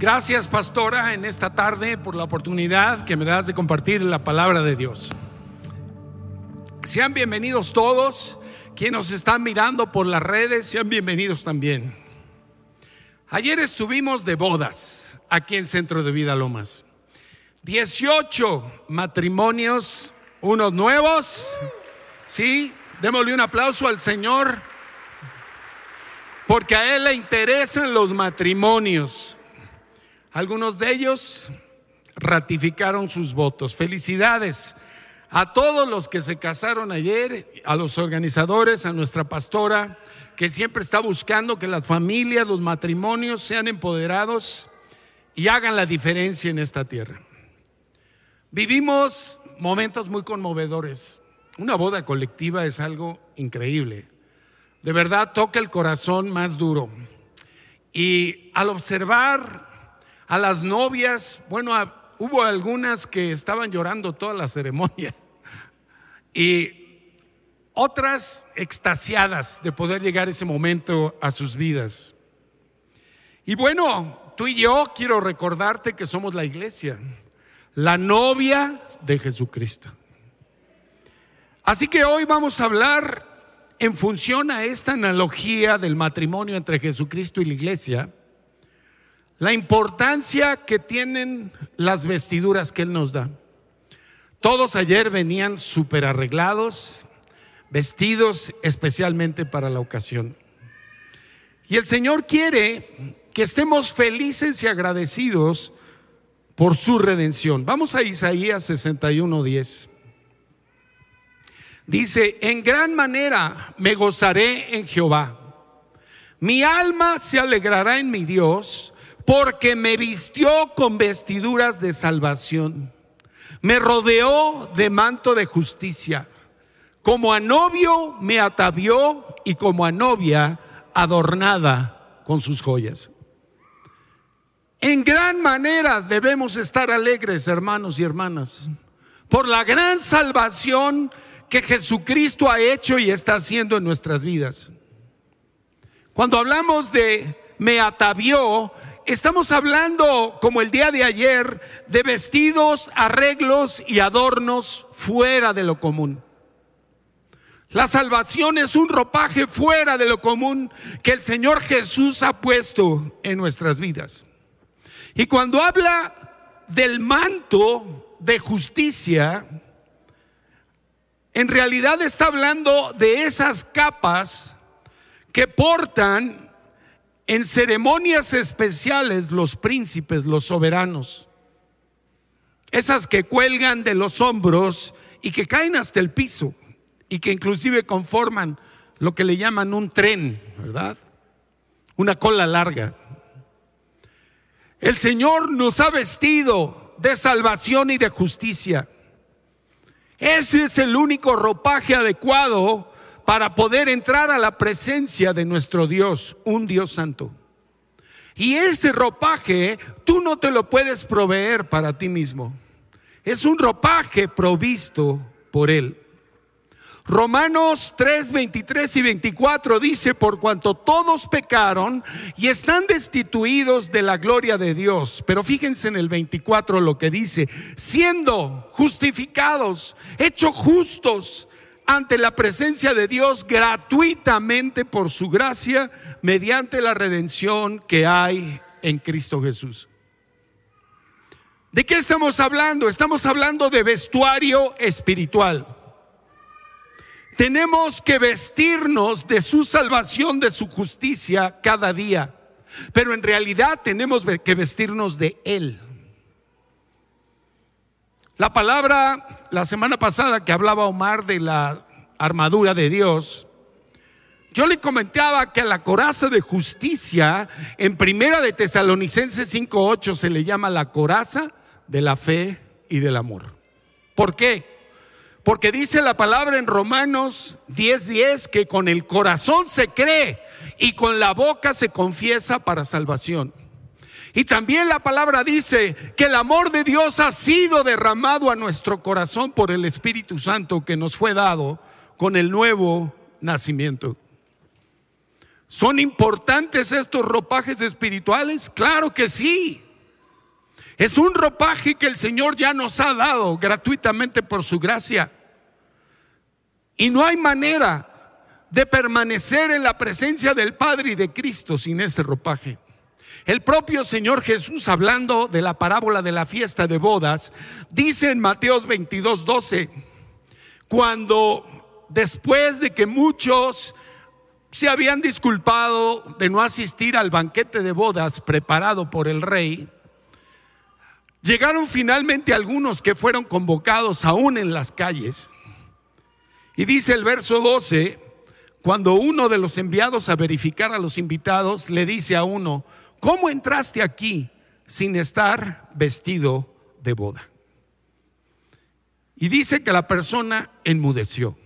Gracias, pastora, en esta tarde por la oportunidad que me das de compartir la palabra de Dios. Sean bienvenidos todos. Quienes nos están mirando por las redes, sean bienvenidos también. Ayer estuvimos de bodas aquí en Centro de Vida Lomas. 18 matrimonios, unos nuevos. Sí, démosle un aplauso al Señor, porque a Él le interesan los matrimonios. Algunos de ellos ratificaron sus votos. Felicidades a todos los que se casaron ayer, a los organizadores, a nuestra pastora, que siempre está buscando que las familias, los matrimonios sean empoderados y hagan la diferencia en esta tierra. Vivimos momentos muy conmovedores. Una boda colectiva es algo increíble. De verdad toca el corazón más duro. Y al observar a las novias, bueno, hubo algunas que estaban llorando toda la ceremonia y otras extasiadas de poder llegar ese momento a sus vidas. Y bueno, tú y yo quiero recordarte que somos la iglesia, la novia de Jesucristo. Así que hoy vamos a hablar en función a esta analogía del matrimonio entre Jesucristo y la iglesia, la importancia que tienen las vestiduras que Él nos da. Todos ayer venían súper arreglados, vestidos especialmente para la ocasión. Y el Señor quiere que estemos felices y agradecidos por su redención. Vamos a Isaías 61:10. Dice, en gran manera me gozaré en Jehová. Mi alma se alegrará en mi Dios porque me vistió con vestiduras de salvación me rodeó de manto de justicia. Como a novio me atavió y como a novia adornada con sus joyas. En gran manera debemos estar alegres, hermanos y hermanas, por la gran salvación que Jesucristo ha hecho y está haciendo en nuestras vidas. Cuando hablamos de me atavió, Estamos hablando, como el día de ayer, de vestidos, arreglos y adornos fuera de lo común. La salvación es un ropaje fuera de lo común que el Señor Jesús ha puesto en nuestras vidas. Y cuando habla del manto de justicia, en realidad está hablando de esas capas que portan en ceremonias especiales los príncipes, los soberanos, esas que cuelgan de los hombros y que caen hasta el piso y que inclusive conforman lo que le llaman un tren, ¿verdad? Una cola larga. El Señor nos ha vestido de salvación y de justicia. Ese es el único ropaje adecuado para poder entrar a la presencia de nuestro Dios, un Dios santo. Y ese ropaje tú no te lo puedes proveer para ti mismo. Es un ropaje provisto por Él. Romanos 3, 23 y 24 dice, por cuanto todos pecaron y están destituidos de la gloria de Dios. Pero fíjense en el 24 lo que dice, siendo justificados, hechos justos ante la presencia de Dios gratuitamente por su gracia mediante la redención que hay en Cristo Jesús. ¿De qué estamos hablando? Estamos hablando de vestuario espiritual. Tenemos que vestirnos de su salvación, de su justicia cada día, pero en realidad tenemos que vestirnos de Él. La palabra, la semana pasada que hablaba Omar de la armadura de Dios, yo le comentaba que la coraza de justicia, en primera de Tesalonicenses 5.8 se le llama la coraza de la fe y del amor. ¿Por qué? Porque dice la palabra en Romanos 10:10 que con el corazón se cree y con la boca se confiesa para salvación. Y también la palabra dice que el amor de Dios ha sido derramado a nuestro corazón por el Espíritu Santo que nos fue dado con el nuevo nacimiento. ¿Son importantes estos ropajes espirituales? Claro que sí. Es un ropaje que el Señor ya nos ha dado gratuitamente por su gracia. Y no hay manera de permanecer en la presencia del Padre y de Cristo sin ese ropaje. El propio Señor Jesús, hablando de la parábola de la fiesta de bodas, dice en Mateos 22, 12, cuando después de que muchos se habían disculpado de no asistir al banquete de bodas preparado por el rey, Llegaron finalmente algunos que fueron convocados aún en las calles. Y dice el verso 12, cuando uno de los enviados a verificar a los invitados le dice a uno, ¿cómo entraste aquí sin estar vestido de boda? Y dice que la persona enmudeció.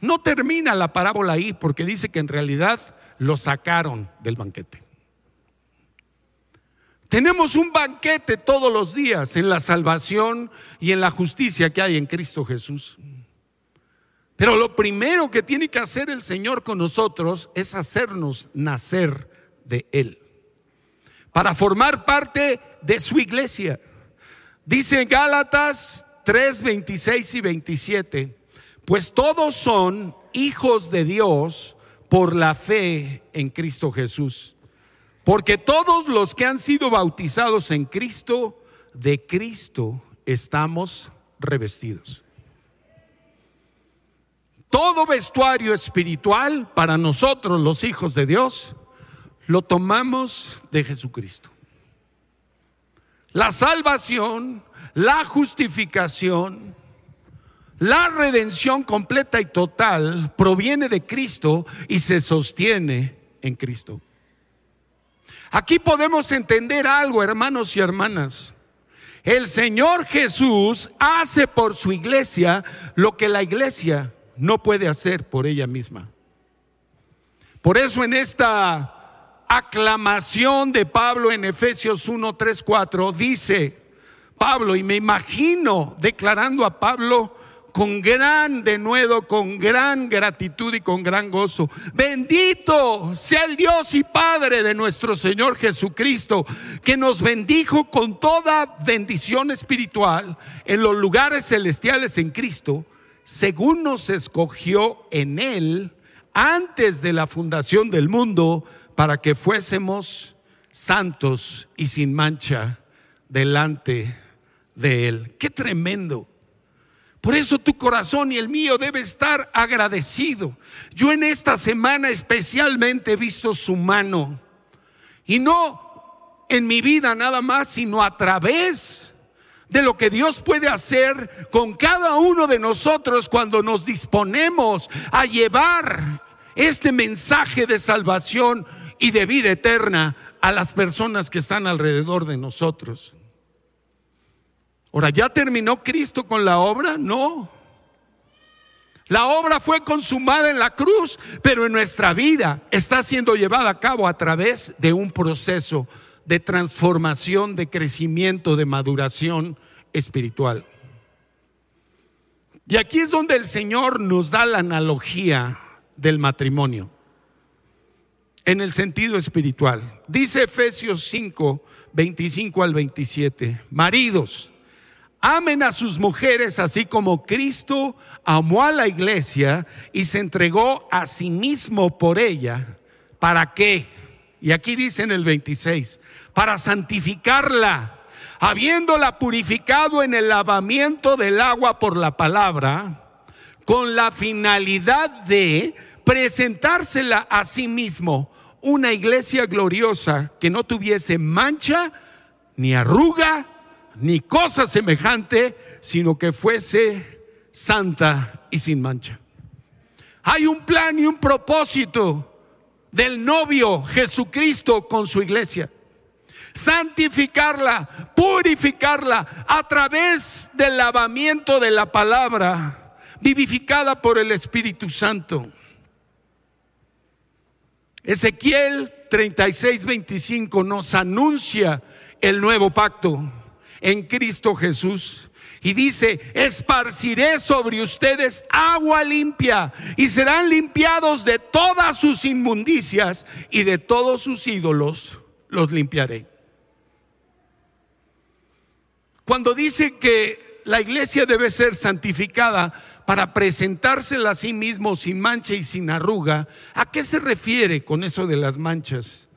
No termina la parábola ahí porque dice que en realidad lo sacaron del banquete. Tenemos un banquete todos los días en la salvación y en la justicia que hay en Cristo Jesús. Pero lo primero que tiene que hacer el Señor con nosotros es hacernos nacer de Él, para formar parte de su iglesia. Dice Gálatas 3, 26 y 27, pues todos son hijos de Dios por la fe en Cristo Jesús. Porque todos los que han sido bautizados en Cristo, de Cristo estamos revestidos. Todo vestuario espiritual para nosotros los hijos de Dios lo tomamos de Jesucristo. La salvación, la justificación, la redención completa y total proviene de Cristo y se sostiene en Cristo. Aquí podemos entender algo, hermanos y hermanas. El Señor Jesús hace por su iglesia lo que la iglesia no puede hacer por ella misma. Por eso en esta aclamación de Pablo en Efesios 1, 3, 4 dice Pablo, y me imagino declarando a Pablo, con gran denuedo, con gran gratitud y con gran gozo. Bendito sea el Dios y Padre de nuestro Señor Jesucristo, que nos bendijo con toda bendición espiritual en los lugares celestiales en Cristo, según nos escogió en Él antes de la fundación del mundo, para que fuésemos santos y sin mancha delante de Él. Qué tremendo. Por eso tu corazón y el mío debe estar agradecido. Yo en esta semana especialmente he visto su mano. Y no en mi vida nada más, sino a través de lo que Dios puede hacer con cada uno de nosotros cuando nos disponemos a llevar este mensaje de salvación y de vida eterna a las personas que están alrededor de nosotros. Ahora, ¿ya terminó Cristo con la obra? No. La obra fue consumada en la cruz, pero en nuestra vida está siendo llevada a cabo a través de un proceso de transformación, de crecimiento, de maduración espiritual. Y aquí es donde el Señor nos da la analogía del matrimonio en el sentido espiritual. Dice Efesios 5, 25 al 27, maridos, Amen a sus mujeres así como Cristo amó a la iglesia y se entregó a sí mismo por ella. ¿Para qué? Y aquí dice en el 26, para santificarla, habiéndola purificado en el lavamiento del agua por la palabra, con la finalidad de presentársela a sí mismo una iglesia gloriosa que no tuviese mancha, ni arruga, ni cosa semejante, sino que fuese santa y sin mancha. Hay un plan y un propósito del novio Jesucristo con su iglesia. Santificarla, purificarla a través del lavamiento de la palabra, vivificada por el Espíritu Santo. Ezequiel 36, 25 nos anuncia el nuevo pacto en Cristo Jesús. Y dice, esparciré sobre ustedes agua limpia y serán limpiados de todas sus inmundicias y de todos sus ídolos los limpiaré. Cuando dice que la iglesia debe ser santificada para presentársela a sí mismo sin mancha y sin arruga, ¿a qué se refiere con eso de las manchas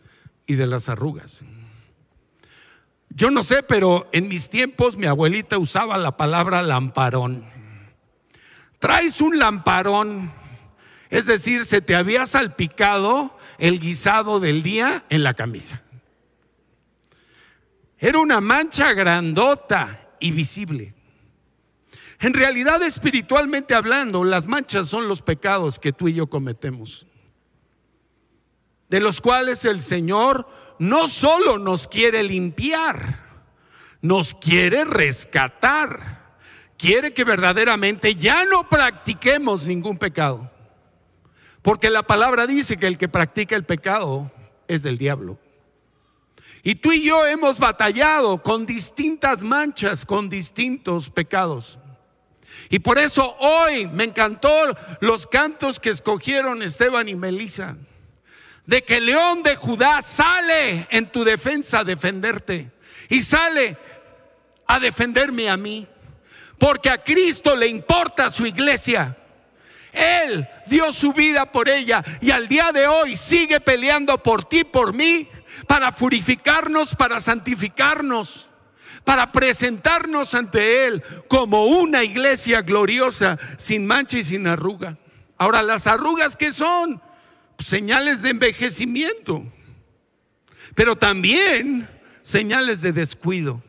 y de las arrugas? Yo no sé, pero en mis tiempos mi abuelita usaba la palabra lamparón. Traes un lamparón, es decir, se te había salpicado el guisado del día en la camisa. Era una mancha grandota y visible. En realidad, espiritualmente hablando, las manchas son los pecados que tú y yo cometemos, de los cuales el Señor no solo nos quiere limpiar, nos quiere rescatar, quiere que verdaderamente ya no practiquemos ningún pecado, porque la palabra dice que el que practica el pecado es del diablo. Y tú y yo hemos batallado con distintas manchas, con distintos pecados. Y por eso hoy me encantó los cantos que escogieron Esteban y Melissa. De que el león de Judá sale en tu defensa a defenderte. Y sale a defenderme a mí. Porque a Cristo le importa su iglesia. Él dio su vida por ella y al día de hoy sigue peleando por ti, por mí para purificarnos, para santificarnos, para presentarnos ante Él como una iglesia gloriosa, sin mancha y sin arruga. Ahora, las arrugas que son señales de envejecimiento, pero también señales de descuido.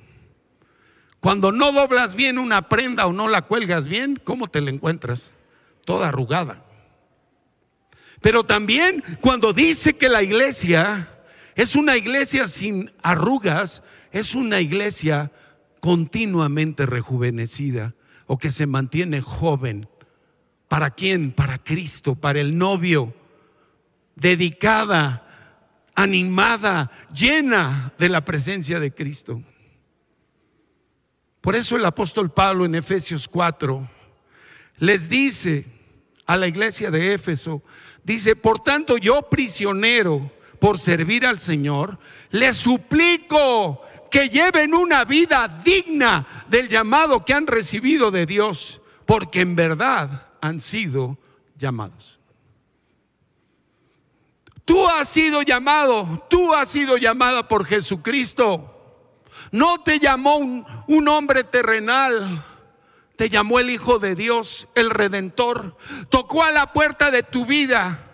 Cuando no doblas bien una prenda o no la cuelgas bien, ¿cómo te la encuentras? Toda arrugada. Pero también cuando dice que la iglesia es una iglesia sin arrugas, es una iglesia continuamente rejuvenecida o que se mantiene joven. ¿Para quién? Para Cristo, para el novio, dedicada, animada, llena de la presencia de Cristo. Por eso el apóstol Pablo en Efesios 4 les dice a la iglesia de Éfeso, dice, por tanto yo prisionero, por servir al Señor, les suplico que lleven una vida digna del llamado que han recibido de Dios, porque en verdad han sido llamados. Tú has sido llamado, tú has sido llamada por Jesucristo. No te llamó un, un, hombre terrenal, te llamó el Hijo de Dios, el Redentor. Tocó a la puerta de tu vida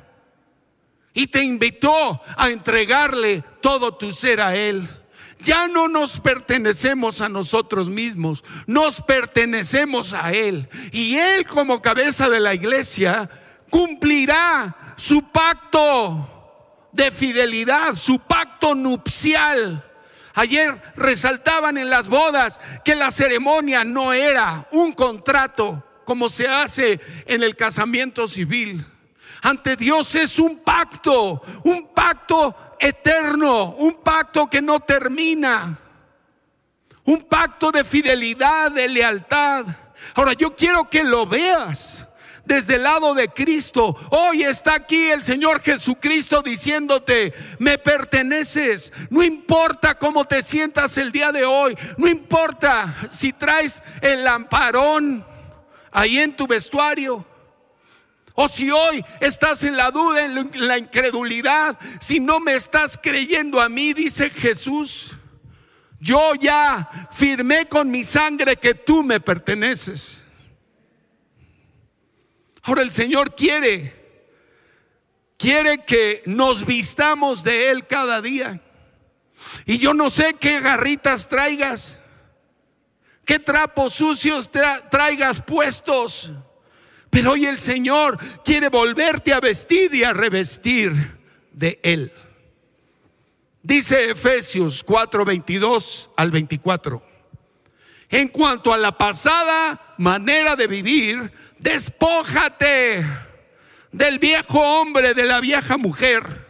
y te invitó a entregarle todo tu ser a Él. Ya no nos pertenecemos a nosotros mismos, nos pertenecemos a Él. Y Él como cabeza de la iglesia cumplirá su pacto de fidelidad, su pacto nupcial. Ayer resaltaban en las bodas que la ceremonia no era un contrato como se hace en el casamiento civil ante Dios es un pacto, un pacto eterno, un pacto que no termina, un pacto de fidelidad, de lealtad. Ahora yo quiero que lo veas desde el lado de Cristo. Hoy está aquí el Señor Jesucristo diciéndote, me perteneces. No importa cómo te sientas el día de hoy, no importa si traes el lamparón ahí en tu vestuario. O si hoy estás en la duda, en la incredulidad, si no me estás creyendo a mí, dice Jesús, yo ya firmé con mi sangre que tú me perteneces. Ahora el Señor quiere, quiere que nos vistamos de Él cada día. Y yo no sé qué garritas traigas, qué trapos sucios traigas puestos. Pero hoy el Señor quiere volverte a vestir y a revestir de Él. Dice Efesios 4, 22 al 24. En cuanto a la pasada manera de vivir, despójate del viejo hombre, de la vieja mujer,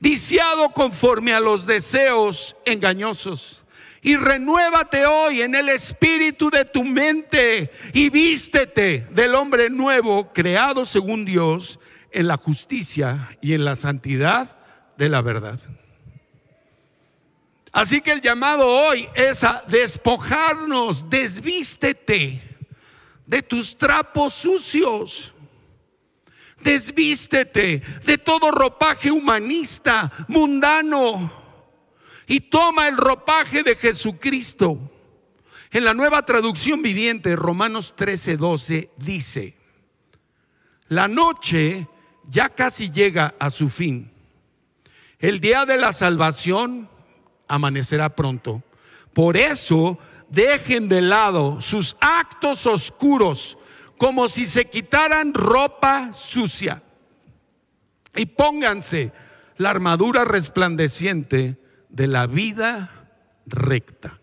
viciado conforme a los deseos engañosos y renuévate hoy en el espíritu de tu mente y vístete del hombre nuevo creado según Dios en la justicia y en la santidad de la verdad. Así que el llamado hoy es a despojarnos, desvístete de tus trapos sucios. Desvístete de todo ropaje humanista, mundano, y toma el ropaje de Jesucristo. En la nueva traducción viviente, Romanos 13, 12, dice, la noche ya casi llega a su fin. El día de la salvación amanecerá pronto. Por eso dejen de lado sus actos oscuros como si se quitaran ropa sucia y pónganse la armadura resplandeciente de la vida recta.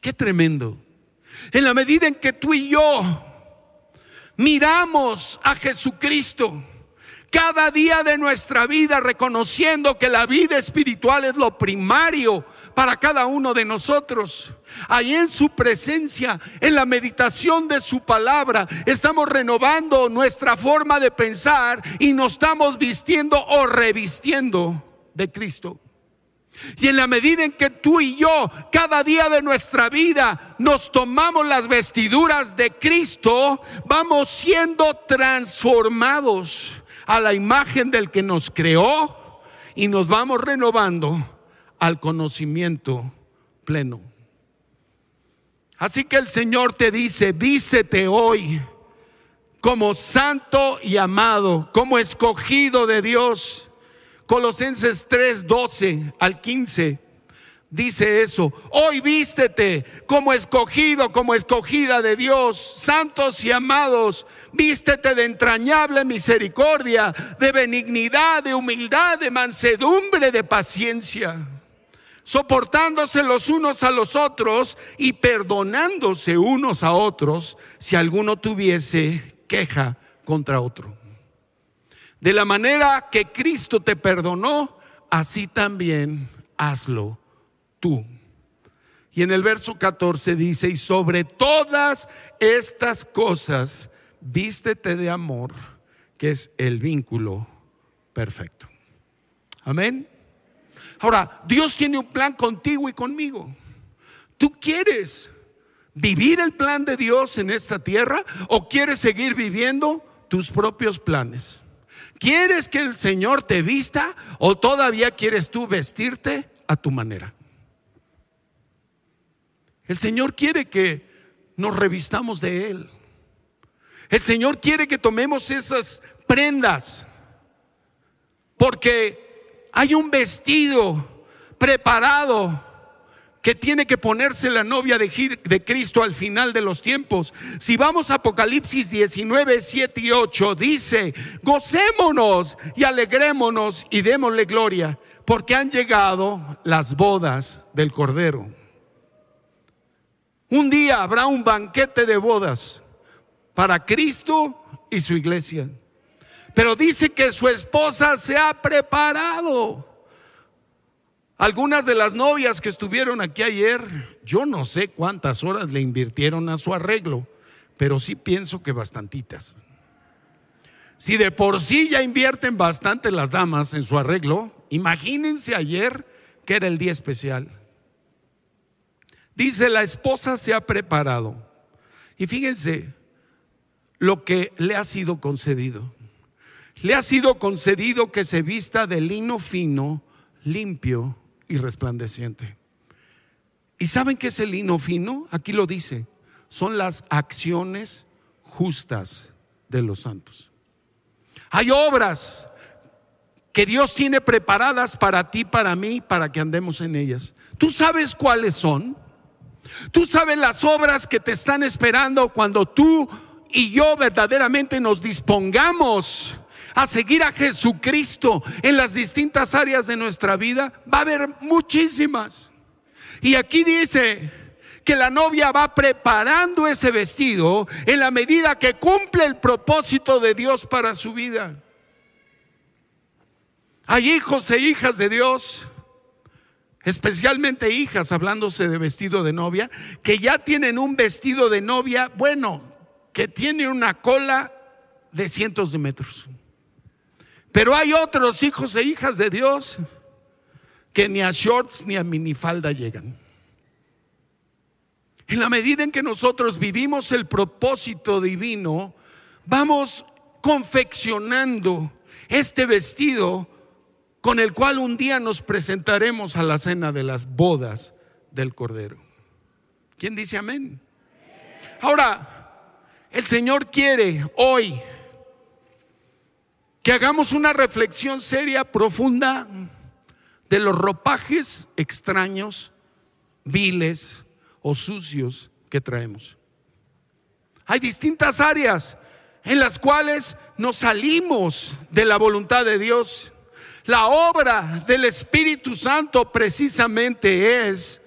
Qué tremendo. En la medida en que tú y yo miramos a Jesucristo, cada día de nuestra vida reconociendo que la vida espiritual es lo primario para cada uno de nosotros. Ahí en su presencia, en la meditación de su palabra, estamos renovando nuestra forma de pensar y nos estamos vistiendo o revistiendo de Cristo. Y en la medida en que tú y yo cada día de nuestra vida nos tomamos las vestiduras de Cristo, vamos siendo transformados a la imagen del que nos creó y nos vamos renovando al conocimiento pleno. Así que el Señor te dice, vístete hoy como santo y amado, como escogido de Dios. Colosenses 3, 12 al 15 dice eso. Hoy vístete como escogido, como escogida de Dios, santos y amados. Vístete de entrañable misericordia, de benignidad, de humildad, de mansedumbre, de paciencia, soportándose los unos a los otros y perdonándose unos a otros si alguno tuviese queja contra otro. De la manera que Cristo te perdonó, así también hazlo tú. Y en el verso 14 dice, y sobre todas estas cosas, vístete de amor, que es el vínculo perfecto. Amén. Ahora, Dios tiene un plan contigo y conmigo. ¿Tú quieres vivir el plan de Dios en esta tierra o quieres seguir viviendo tus propios planes? ¿Quieres que el Señor te vista o todavía quieres tú vestirte a tu manera? El Señor quiere que nos revistamos de Él. El Señor quiere que tomemos esas prendas porque hay un vestido preparado que tiene que ponerse la novia de, Cristo al final de los tiempos. Si vamos a Apocalipsis 19, 7 y 8, dice, gocémonos y alegrémonos y démosle gloria, porque han llegado las bodas del Cordero. Un día habrá un banquete de bodas para Cristo y su iglesia. Pero dice que su esposa se ha preparado. Algunas de las novias que estuvieron aquí ayer, yo no sé cuántas horas le invirtieron a su arreglo, pero sí pienso que bastantitas. Si de por sí ya invierten bastante las damas en su arreglo, imagínense ayer que era el día especial. Dice, la esposa se ha preparado. Y fíjense lo que le ha sido concedido. Le ha sido concedido que se vista de lino fino, limpio y resplandeciente. ¿Y saben qué es el lino fino? Aquí lo dice. Son las acciones justas de los santos. Hay obras que Dios tiene preparadas para ti, para mí, para que andemos en ellas. ¿Tú sabes cuáles son? Tú sabes las obras que te están esperando cuando tú y yo verdaderamente nos dispongamos a seguir a Jesucristo en las distintas áreas de nuestra vida. Va a haber muchísimas. Y aquí dice que la novia va preparando ese vestido en la medida que cumple el propósito de Dios para su vida. Hay hijos e hijas de Dios especialmente hijas, hablándose de vestido de novia, que ya tienen un vestido de novia, bueno, que tiene una cola de cientos de metros. Pero hay otros hijos e hijas de Dios que ni a shorts ni a minifalda llegan. En la medida en que nosotros vivimos el propósito divino, vamos confeccionando este vestido con el cual un día nos presentaremos a la cena de las bodas del Cordero. ¿Quién dice amén? Ahora, el Señor quiere hoy que hagamos una reflexión seria, profunda, de los ropajes extraños, viles o sucios que traemos. Hay distintas áreas en las cuales nos salimos de la voluntad de Dios. La obra del Espíritu Santo precisamente es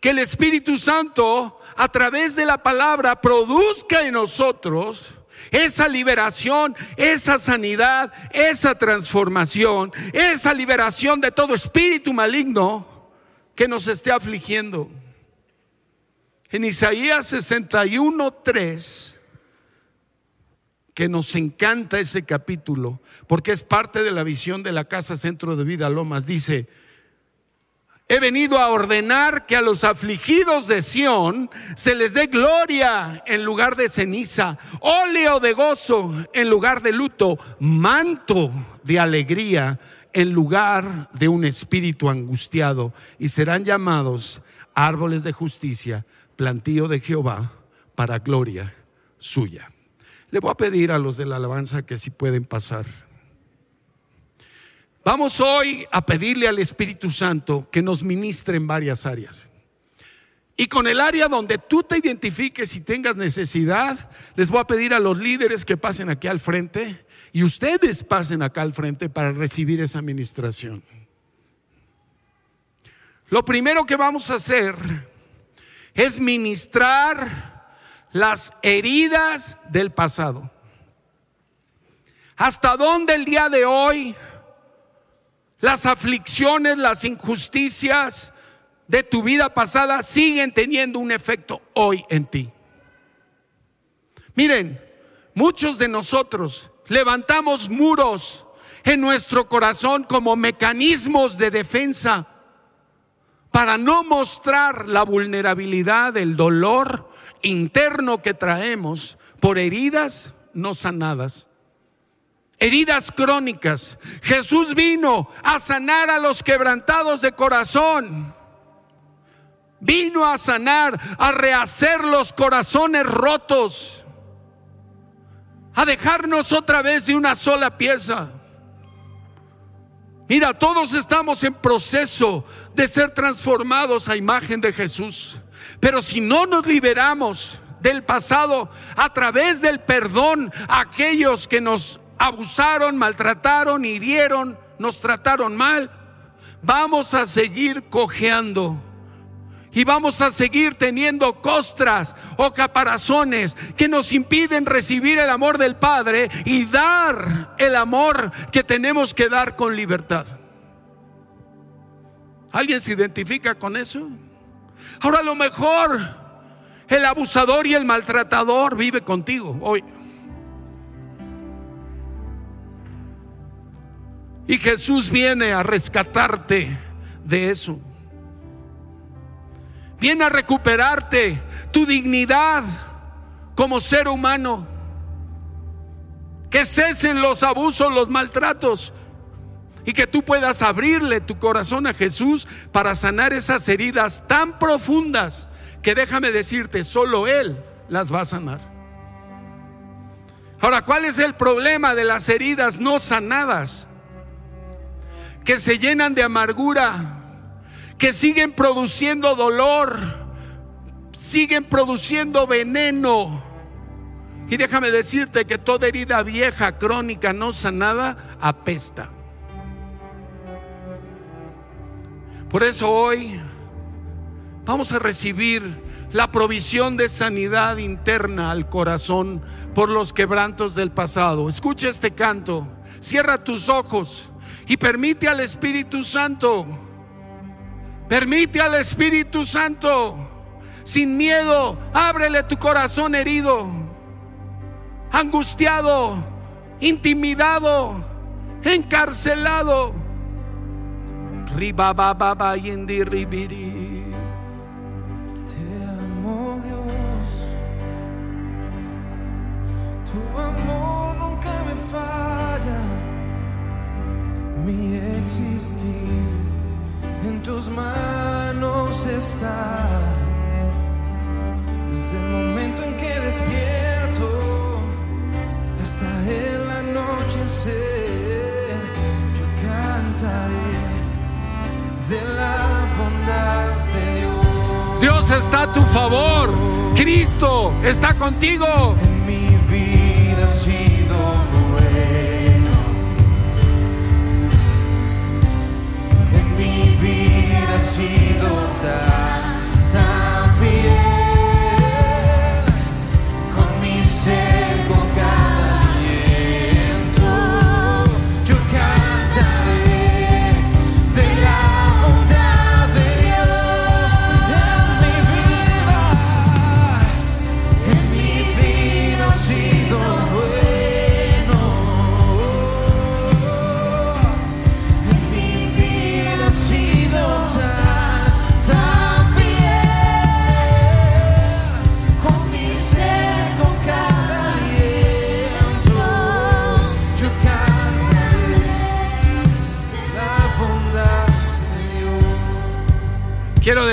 que el Espíritu Santo a través de la palabra produzca en nosotros esa liberación, esa sanidad, esa transformación, esa liberación de todo espíritu maligno que nos esté afligiendo. En Isaías 61, 3, que nos encanta ese capítulo, porque es parte de la visión de la Casa Centro de Vida Lomas, dice, He venido a ordenar que a los afligidos de Sión se les dé gloria en lugar de ceniza, óleo de gozo en lugar de luto, manto de alegría en lugar de un espíritu angustiado, y serán llamados árboles de justicia, plantío de Jehová, para gloria suya. Le voy a pedir a los de la alabanza que si pueden pasar. Vamos hoy a pedirle al Espíritu Santo que nos ministre en varias áreas. Y con el área donde tú te identifiques y tengas necesidad, les voy a pedir a los líderes que pasen aquí al frente y ustedes pasen acá al frente para recibir esa administración. Lo primero que vamos a hacer es ministrar las heridas del pasado. ¿Hasta dónde el día de hoy las aflicciones, las injusticias de tu vida pasada siguen teniendo un efecto hoy en ti. Miren, muchos de nosotros levantamos muros en nuestro corazón como mecanismos de defensa para no mostrar la vulnerabilidad, el dolor interno que traemos por heridas no sanadas heridas crónicas. Jesús vino a sanar a los quebrantados de corazón. Vino a sanar, a rehacer los corazones rotos, a dejarnos otra vez de una sola pieza. Mira, todos estamos en proceso de ser transformados a imagen de Jesús. Pero si no nos liberamos del pasado a través del perdón a aquellos que nos abusaron, maltrataron, hirieron, nos trataron mal, vamos a seguir cojeando. Y vamos a seguir teniendo costras o caparazones que nos impiden recibir el amor del Padre y dar el amor que tenemos que dar con libertad. ¿Alguien se identifica con eso? Ahora a lo mejor el abusador y el maltratador vive contigo hoy. Y Jesús viene a rescatarte de eso. Viene a recuperarte tu dignidad como ser humano. Que cesen los abusos, los maltratos. Y que tú puedas abrirle tu corazón a Jesús para sanar esas heridas tan profundas que déjame decirte, solo Él las va a sanar. Ahora, ¿cuál es el problema de las heridas no sanadas? Que se llenan de amargura, que siguen produciendo dolor, siguen produciendo veneno. Y déjame decirte que toda herida vieja, crónica, no sanada, apesta. Por eso hoy vamos a recibir la provisión de sanidad interna al corazón por los quebrantos del pasado. Escucha este canto, cierra tus ojos y permite al Espíritu Santo, permite al Espíritu Santo, sin miedo, ábrele tu corazón herido, angustiado, intimidado, encarcelado. Riba baba yindi ribiri. Mi existir en tus manos está. Desde el momento en que despierto hasta el anochecer, yo cantaré de la bondad de Dios. Dios está a tu favor. Cristo está contigo. Vida ha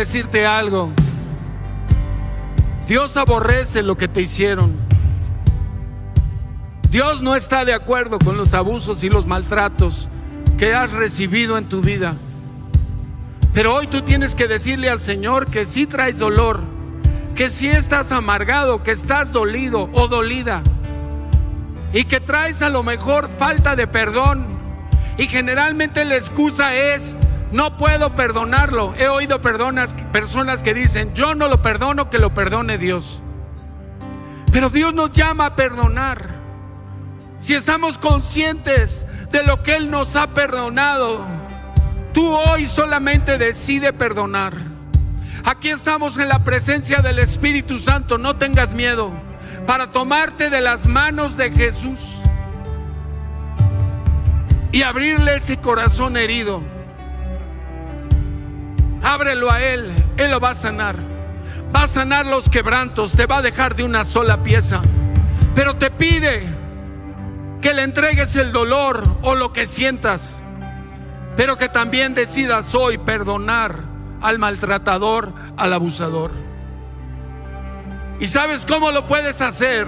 decirte algo. Dios aborrece lo que te hicieron. Dios no está de acuerdo con los abusos y los maltratos que has recibido en tu vida. Pero hoy tú tienes que decirle al Señor que sí traes dolor, que sí estás amargado, que estás dolido o dolida y que traes a lo mejor falta de perdón. Y generalmente la excusa es, no puedo perdonarlo. He oído personas que dicen, yo no lo perdono, que lo perdone Dios. Pero Dios nos llama a perdonar. Si estamos conscientes de lo que Él nos ha perdonado, tú hoy solamente decide perdonar. Aquí estamos en la presencia del Espíritu Santo, no tengas miedo, para tomarte de las manos de Jesús y abrirle ese corazón herido. Ábrelo a Él, Él lo va a sanar. Va a sanar los quebrantos, te va a dejar de una sola pieza. Pero te pide que le entregues el dolor o lo que sientas, pero que también decidas hoy perdonar al maltratador, al abusador. ¿Y sabes cómo lo puedes hacer?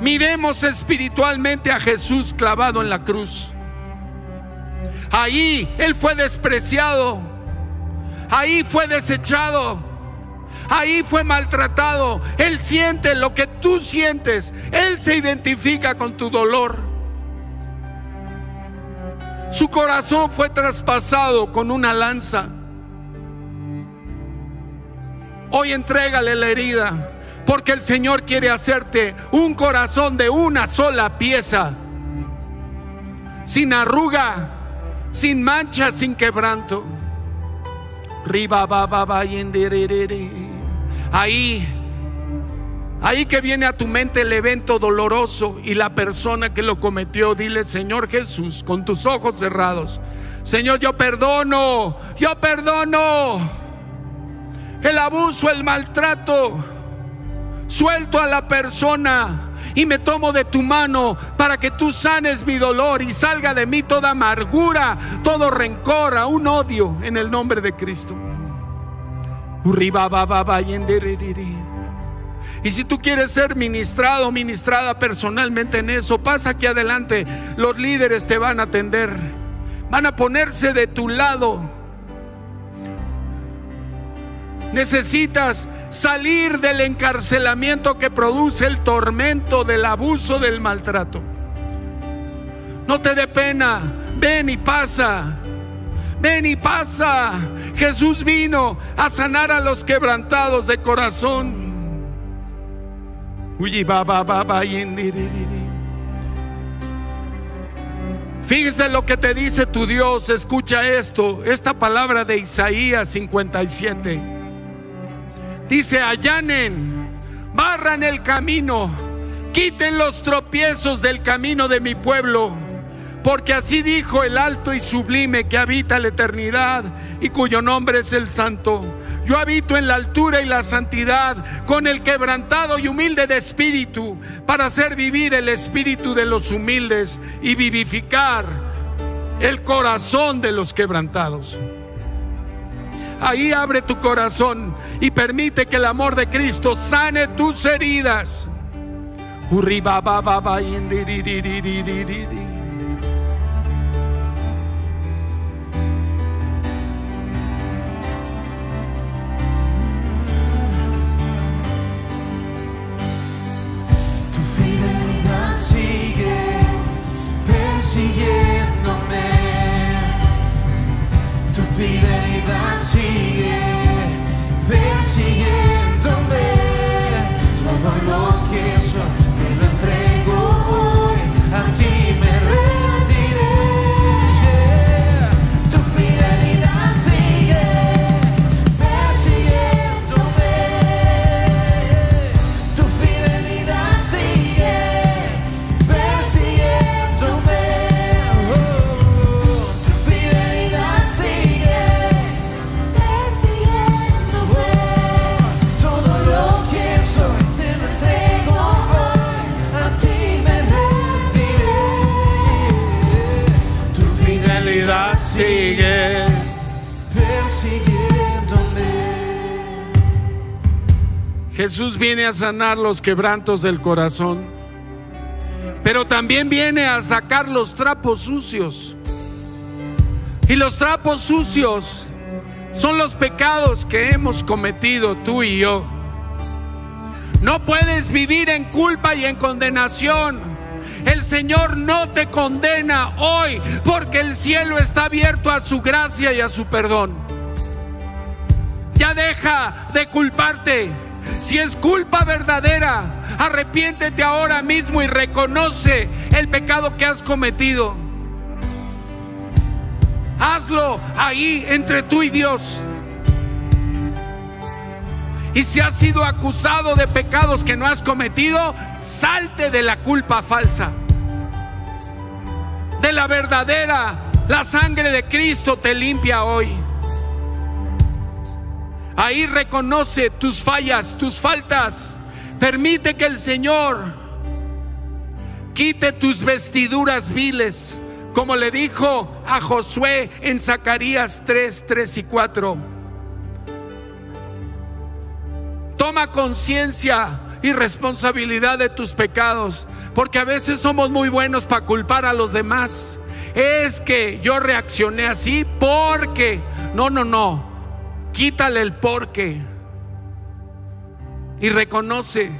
Miremos espiritualmente a Jesús clavado en la cruz. Ahí Él fue despreciado. Ahí fue desechado. Ahí fue maltratado. Él siente lo que tú sientes. Él se identifica con tu dolor. Su corazón fue traspasado con una lanza. Hoy entrégale la herida, porque el Señor quiere hacerte un corazón de una sola pieza, sin arruga, sin mancha, sin quebranto. Ahí, ahí que viene a tu mente el evento doloroso y la persona que lo cometió, dile, Señor Jesús, con tus ojos cerrados, Señor, yo perdono, yo perdono el abuso, el maltrato. Suelto a la persona y me tomo de tu mano para que tú sanes mi dolor y salga de mí toda amargura, todo rencor, un odio en el nombre de Cristo. Y si tú quieres ser ministrado, ministrada personalmente en eso, pasa aquí adelante. Los líderes te van a atender, van a ponerse de tu lado. Necesitas salir del encarcelamiento que produce el tormento del abuso, del maltrato. No te dé pena, ven y pasa. Ven y pasa. Jesús vino a sanar a los quebrantados de corazón. Fíjese lo que te dice tu Dios. Escucha esto, esta palabra de Isaías 57. Dice, allanen, barran el camino, quiten los tropiezos del camino de mi pueblo, porque así dijo el alto y sublime que habita la eternidad y cuyo nombre es el santo. Yo habito en la altura y la santidad con el quebrantado y humilde de espíritu para hacer vivir el espíritu de los humildes y vivificar el corazón de los quebrantados. Ahí abre tu corazón y permite que el amor de Cristo sane tus heridas. Jesús viene a sanar los quebrantos del corazón, pero también viene a sacar los trapos sucios. Y los trapos sucios son los pecados que hemos cometido tú y yo. No puedes vivir en culpa y en condenación. El Señor no te condena hoy porque el cielo está abierto a su gracia y a su perdón. Ya deja de culparte. Si es culpa verdadera, arrepiéntete ahora mismo y reconoce el pecado que has cometido. Hazlo ahí entre tú y Dios. Y si has sido acusado de pecados que no has cometido, salte de la culpa falsa. De la verdadera, la sangre de Cristo te limpia hoy. Ahí reconoce tus fallas, tus faltas. Permite que el Señor quite tus vestiduras viles, como le dijo a Josué en Zacarías 3, 3 y 4. Toma conciencia y responsabilidad de tus pecados, porque a veces somos muy buenos para culpar a los demás. Es que yo reaccioné así porque, no, no, no, quítale el porque y reconoce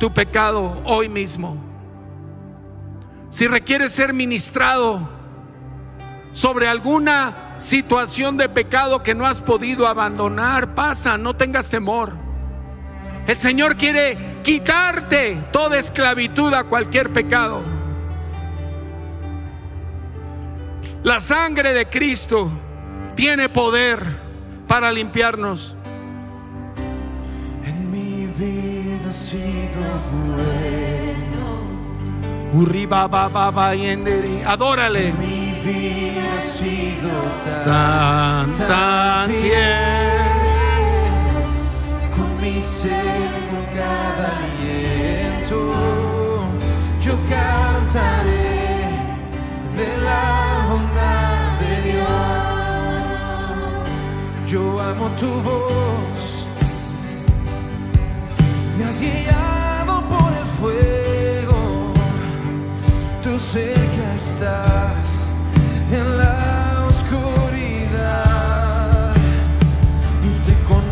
tu pecado hoy mismo. Si requieres ser ministrado sobre alguna situación de pecado que no has podido abandonar, pasa, no tengas temor. El Señor quiere quitarte toda esclavitud a cualquier pecado. La sangre de Cristo tiene poder para limpiarnos. En mi vida ha sido bueno. Adórale. Mi vida ha sido tan, Tan, tan fiel. Con mi ser, con cada aliento, yo cantaré de la Yo amo tu voz, me has guiado por el fuego, tú cerca estás en la oscuridad. Y te conozco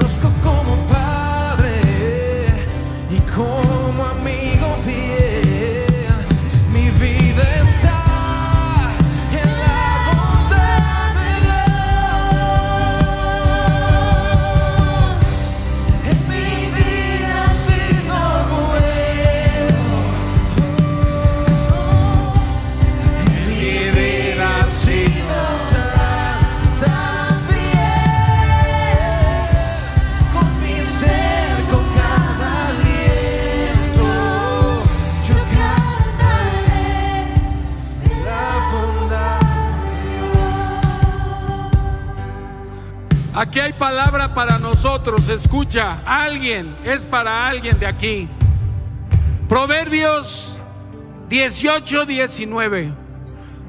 para nosotros. Escucha, alguien, es para alguien de aquí. Proverbios 18, 19.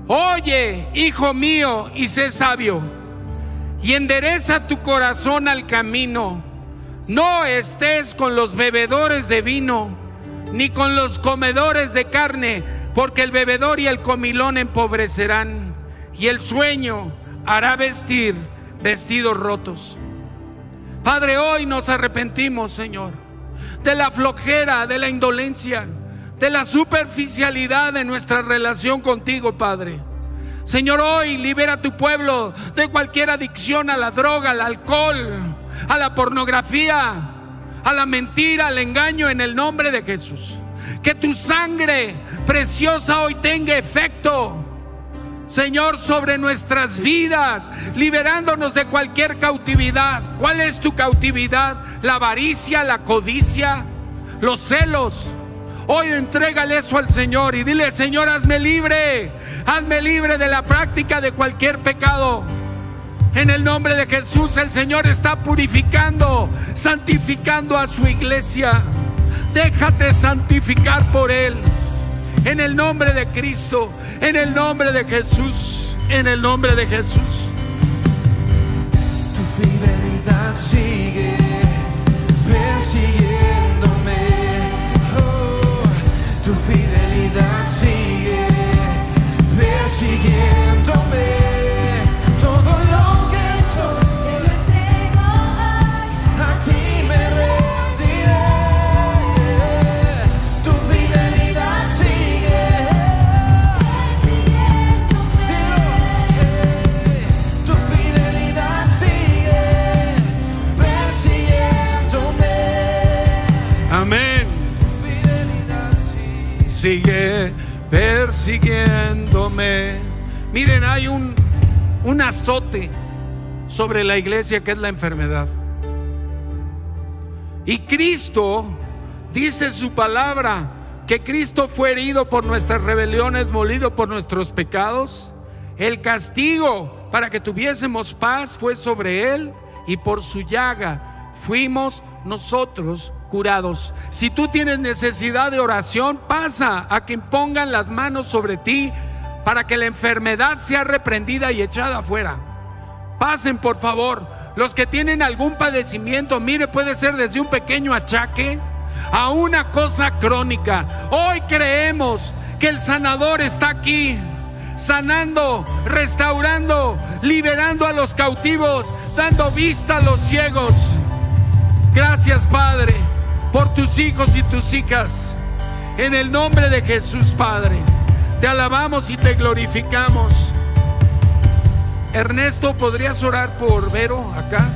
Oye, hijo mío, y sé sabio, y endereza tu corazón al camino. No estés con los bebedores de vino, ni con los comedores de carne, porque el bebedor y el comilón empobrecerán, y el sueño hará vestir vestidos rotos. Padre, hoy nos arrepentimos, Señor, de la flojera, de la indolencia, de la superficialidad de nuestra relación contigo, Padre. Señor, hoy libera a tu pueblo de cualquier adicción a la droga, al alcohol, a la pornografía, a la mentira, al engaño en el nombre de Jesús. Que tu sangre preciosa hoy tenga efecto. Señor, sobre nuestras vidas, liberándonos de cualquier cautividad. ¿Cuál es tu cautividad? La avaricia, la codicia, los celos. Hoy entrégale eso al Señor y dile, Señor, hazme libre, hazme libre de la práctica de cualquier pecado. En el nombre de Jesús el Señor está purificando, santificando a su iglesia. Déjate santificar por Él. En el nombre de Cristo, en el nombre de Jesús, en el nombre de Jesús. Tu fidelidad sigue persiguiéndome. Oh, tu fidelidad sigue persiguiéndome. Sigue. persiguiéndome. Miren, hay un, un azote sobre la iglesia que es la enfermedad. Y Cristo dice su palabra que Cristo fue herido por nuestras rebeliones, molido por nuestros pecados. El castigo para que tuviésemos paz fue sobre él y por su llaga fuimos nosotros curados. Si tú tienes necesidad de oración, pasa a que pongan las manos sobre ti para que la enfermedad sea reprendida y echada afuera. Pasen, por favor. Los que tienen algún padecimiento, mire, puede ser desde un pequeño achaque a una cosa crónica. Hoy creemos que el sanador está aquí, sanando, restaurando, liberando a los cautivos, dando vista a los ciegos. Gracias, Padre, por tus hijos y tus hijas. En el nombre de Jesús, Padre, te alabamos y te glorificamos. Ernesto, ¿podrías orar por Vero acá?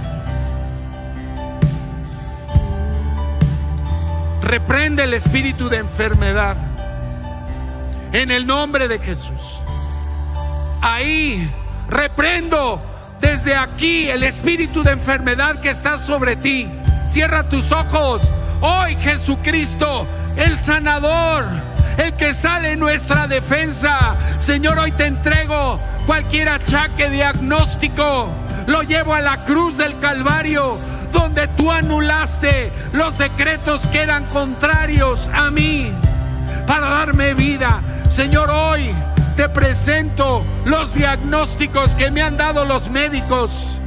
Reprende el espíritu de enfermedad. En el nombre de Jesús. Ahí reprendo desde aquí el espíritu de enfermedad que está sobre ti. Cierra tus ojos. Hoy Jesucristo, el sanador, el que sale en nuestra defensa. Señor, hoy te entrego cualquier achaque diagnóstico. Lo llevo a la cruz del Calvario, donde tú anulaste los decretos que eran contrarios a mí para darme vida. Señor, hoy te presento los diagnósticos que me han dado los médicos.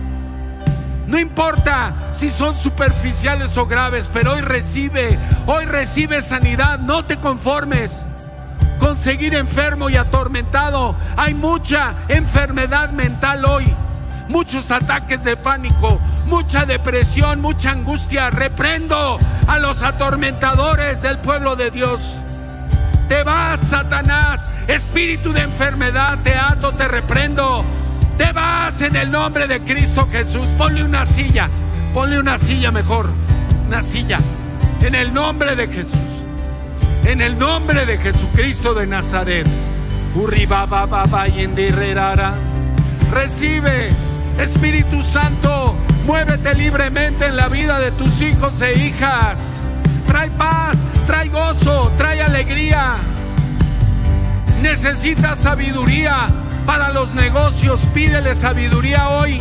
No importa si son superficiales o graves, pero hoy recibe, hoy recibe sanidad. No te conformes con seguir enfermo y atormentado. Hay mucha enfermedad mental hoy, muchos ataques de pánico, mucha depresión, mucha angustia. Reprendo a los atormentadores del pueblo de Dios. Te vas, Satanás, espíritu de enfermedad, te ato, te reprendo. Te vas en el nombre de Cristo Jesús. Ponle una silla, ponle una silla mejor, una silla. En el nombre de Jesús, en el nombre de Jesucristo de Nazaret. Recibe, Espíritu Santo, muévete libremente en la vida de tus hijos e hijas. Trae paz, trae gozo, trae alegría. Necesitas sabiduría para los negocios. Pídele sabiduría hoy.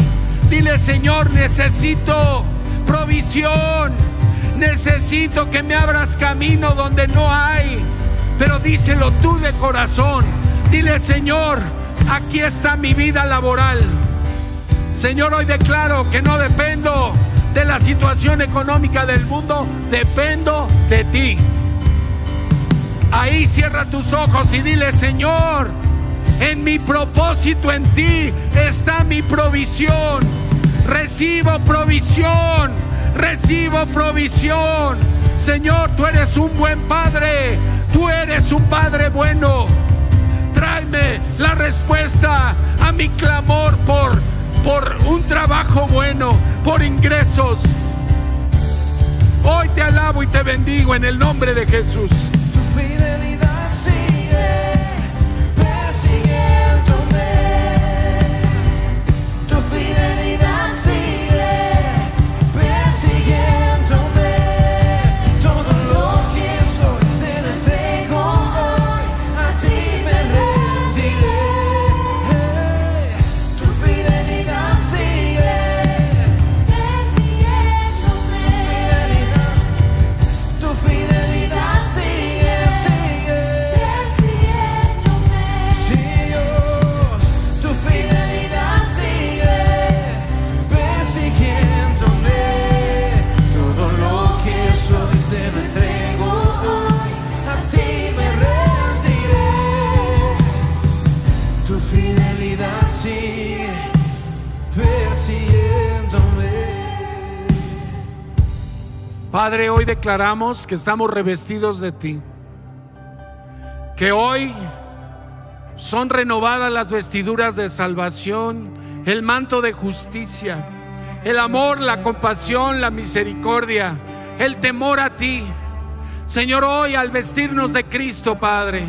Dile, Señor, necesito provisión. Necesito que me abras camino donde no hay. Pero díselo tú de corazón. Dile, Señor, aquí está mi vida laboral. Señor, hoy declaro que no dependo de la situación económica del mundo, dependo de ti. Ahí cierra tus ojos y dile, Señor, en mi propósito en ti está mi provisión. Recibo provisión, recibo provisión. Señor, tú eres un buen padre, tú eres un padre bueno. Tráeme la respuesta a mi clamor por, por un trabajo bueno, por ingresos. Hoy te alabo y te bendigo en el nombre de Jesús. Padre, hoy declaramos que estamos revestidos de ti. Que hoy son renovadas las vestiduras de salvación, el manto de justicia, el amor, la compasión, la misericordia, el temor a ti. Señor, hoy al vestirnos de Cristo, Padre,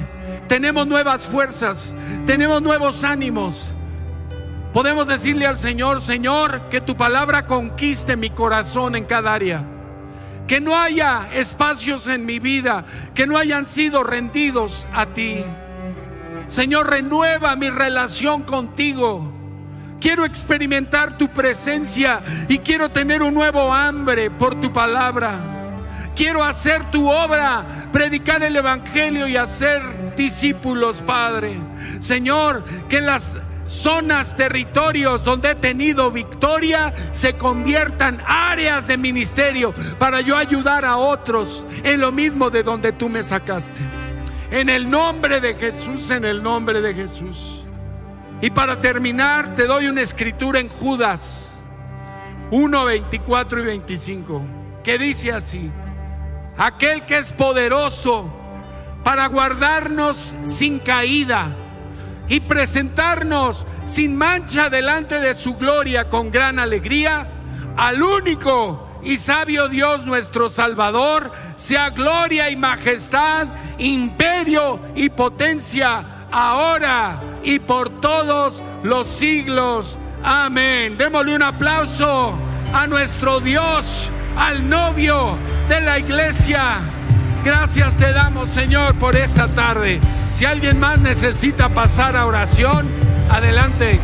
tenemos nuevas fuerzas, tenemos nuevos ánimos. Podemos decirle al Señor, Señor, que tu palabra conquiste mi corazón en cada área. Que no haya espacios en mi vida que no hayan sido rendidos a ti. Señor, renueva mi relación contigo. Quiero experimentar tu presencia y quiero tener un nuevo hambre por tu palabra. Quiero hacer tu obra, predicar el Evangelio y hacer discípulos, Padre. Señor, que las zonas, territorios donde he tenido victoria se conviertan áreas de ministerio para yo ayudar a otros en lo mismo de donde tú me sacaste. En el nombre de Jesús, en el nombre de Jesús. Y para terminar, te doy una escritura en Judas 1, 24 y 25, que dice así, aquel que es poderoso para guardarnos sin caída y presentarnos sin mancha delante de su gloria con gran alegría, al único y sabio Dios nuestro Salvador, sea gloria y majestad, imperio y potencia, ahora y por todos los siglos. Amén. Démosle un aplauso a nuestro Dios, al novio de la iglesia. Gracias te damos, Señor, por esta tarde. Si alguien más necesita pasar a oración, adelante.